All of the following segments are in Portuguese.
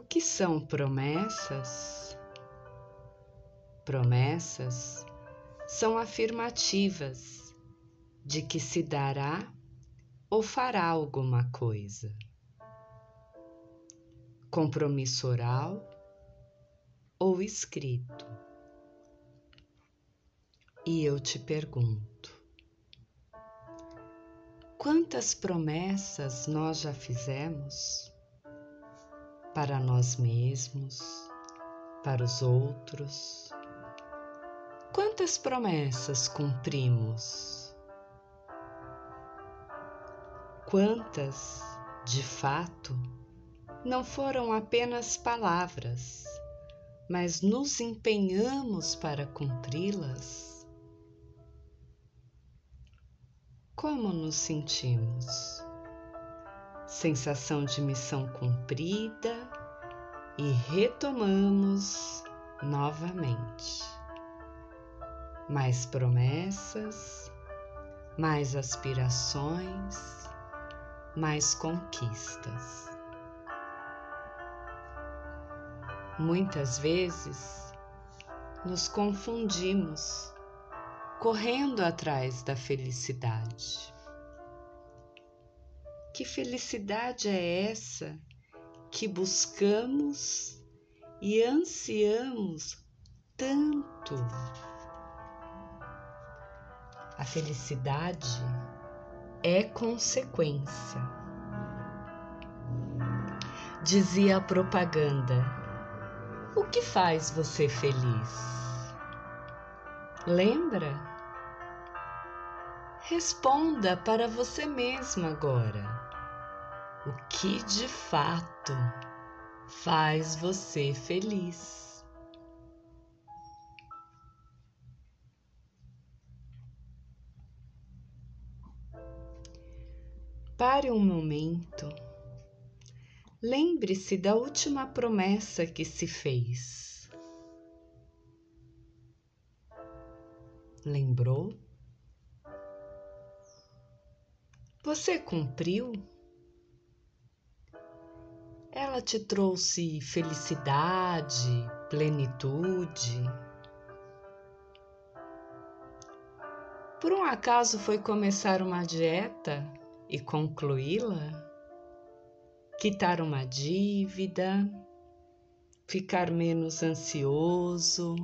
O que são promessas? Promessas são afirmativas de que se dará ou fará alguma coisa. Compromisso oral ou escrito. E eu te pergunto: quantas promessas nós já fizemos para nós mesmos, para os outros? Quantas promessas cumprimos? Quantas, de fato, não foram apenas palavras, mas nos empenhamos para cumpri-las? Como nos sentimos? Sensação de missão cumprida e retomamos novamente. Mais promessas, mais aspirações, mais conquistas. Muitas vezes nos confundimos correndo atrás da felicidade. Que felicidade é essa que buscamos e ansiamos tanto? A felicidade é consequência. Dizia a propaganda o que faz você feliz? Lembra? Responda para você mesma agora. O que de fato faz você feliz? Pare um momento Lembre-se da última promessa que se fez. Lembrou? Você cumpriu? Ela te trouxe felicidade, plenitude? Por um acaso foi começar uma dieta e concluí-la? quitar uma dívida, ficar menos ansioso,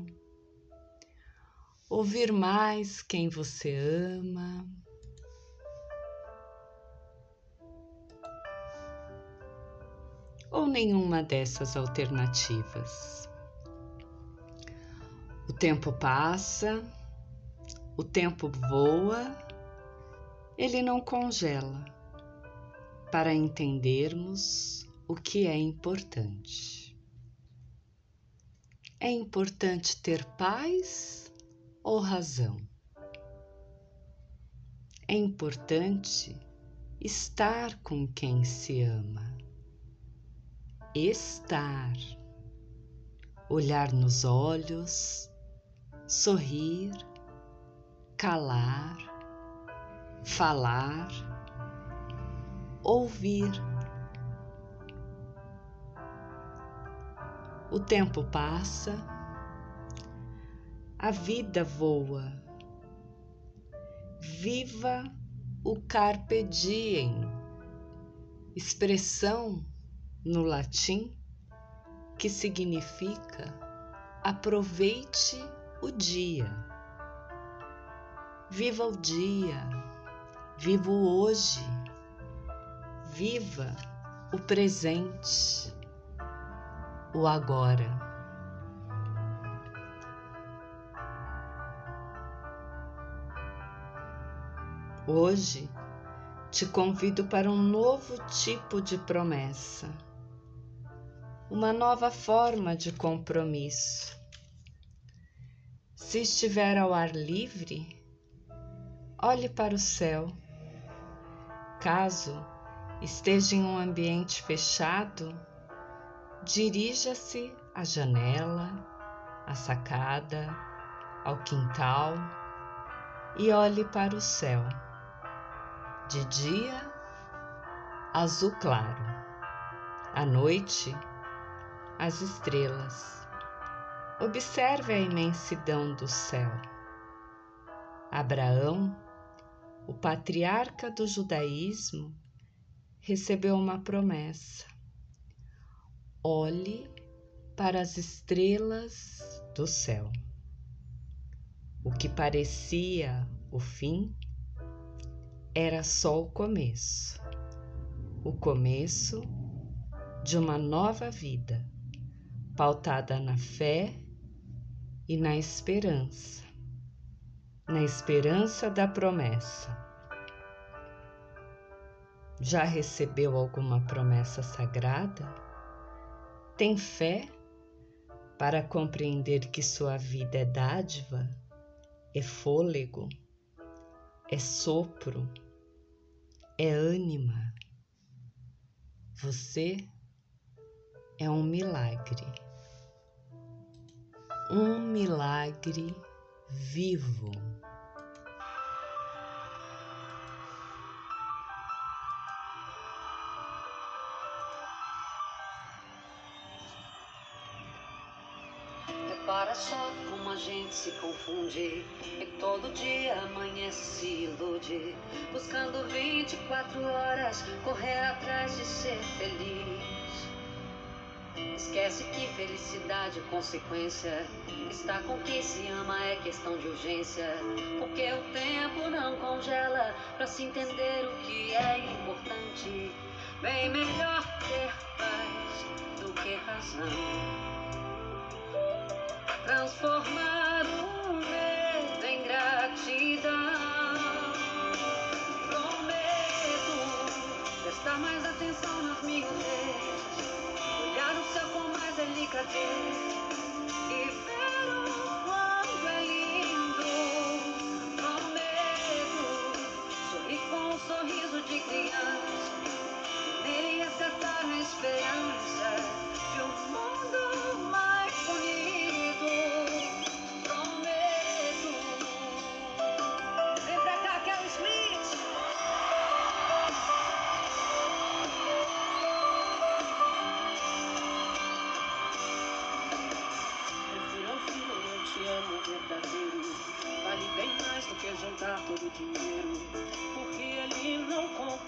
ouvir mais quem você ama. Ou nenhuma dessas alternativas. O tempo passa, o tempo voa, ele não congela para entendermos o que é importante. É importante ter paz ou razão? É importante estar com quem se ama. Estar, olhar nos olhos, sorrir, calar, falar ouvir. O tempo passa, a vida voa. Viva o carpe diem, expressão no latim que significa aproveite o dia. Viva o dia, viva o hoje Viva o presente, o agora. Hoje te convido para um novo tipo de promessa, uma nova forma de compromisso. Se estiver ao ar livre, olhe para o céu. Caso esteja em um ambiente fechado, dirija-se à janela, à sacada, ao quintal e olhe para o céu. De dia, azul claro, à noite, as estrelas. Observe a imensidão do céu. Abraão, o patriarca do judaísmo, recebeu uma promessa. Olhe para as estrelas do céu. O que parecia o fim era só o começo o começo de uma nova vida pautada na fé e na esperança, na esperança da promessa. Já recebeu alguma promessa sagrada? Tem fé para compreender que sua vida é dádiva, é fôlego, é sopro, é ânima. Você é um milagre, um milagre vivo. Repara só como a gente se confunde E todo dia amanhece se ilude Buscando 24 horas Correr atrás de ser feliz Esquece que felicidade é consequência Estar com quem se ama é questão de urgência. Porque o tempo não congela Pra se entender o que é importante. Bem melhor ter paz do que razão. Transformar delicadeza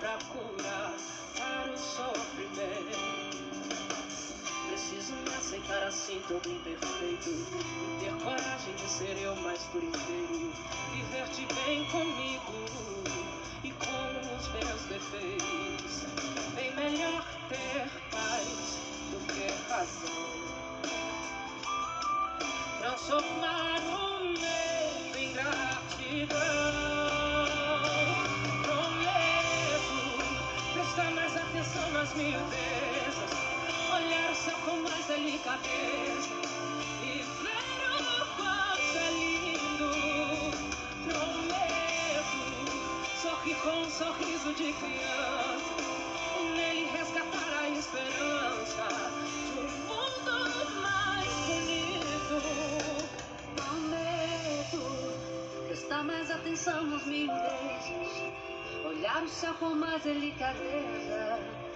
não compra cura para o sofrimento. Preciso me aceitar assim, todo imperfeito. E ter coragem de ser eu mais por inteiro. Viver-te bem comigo e com os meus defeitos. Bem melhor ter paz do que razão. Transformar o medo em gratidão. Miudezas olhar o céu com mais delicadeza e ver o quanto é lindo. Prometo sorrir com um sorriso de criança e nele resgatar a esperança de um mundo mais bonito. Prometo prestar mais atenção nas miudezas, olhar o céu com mais delicadeza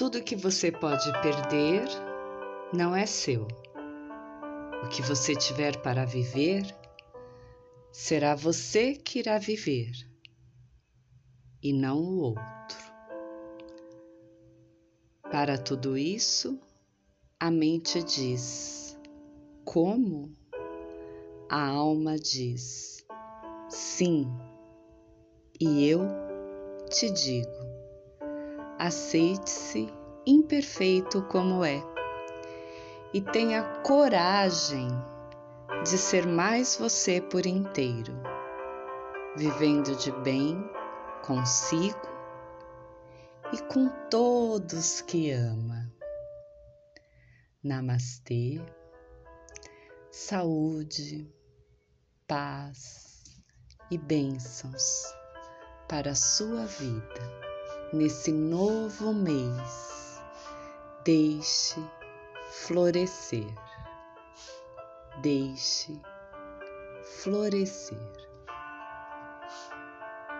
Tudo que você pode perder não é seu. O que você tiver para viver, será você que irá viver e não o outro. Para tudo isso, a mente diz como? A alma diz sim, e eu te digo: aceite-se imperfeito como é e tenha coragem de ser mais você por inteiro, vivendo de bem consigo e com todos que ama. Namastê, saúde, paz, e bênçãos para a sua vida nesse novo mês. Deixe florescer. Deixe florescer.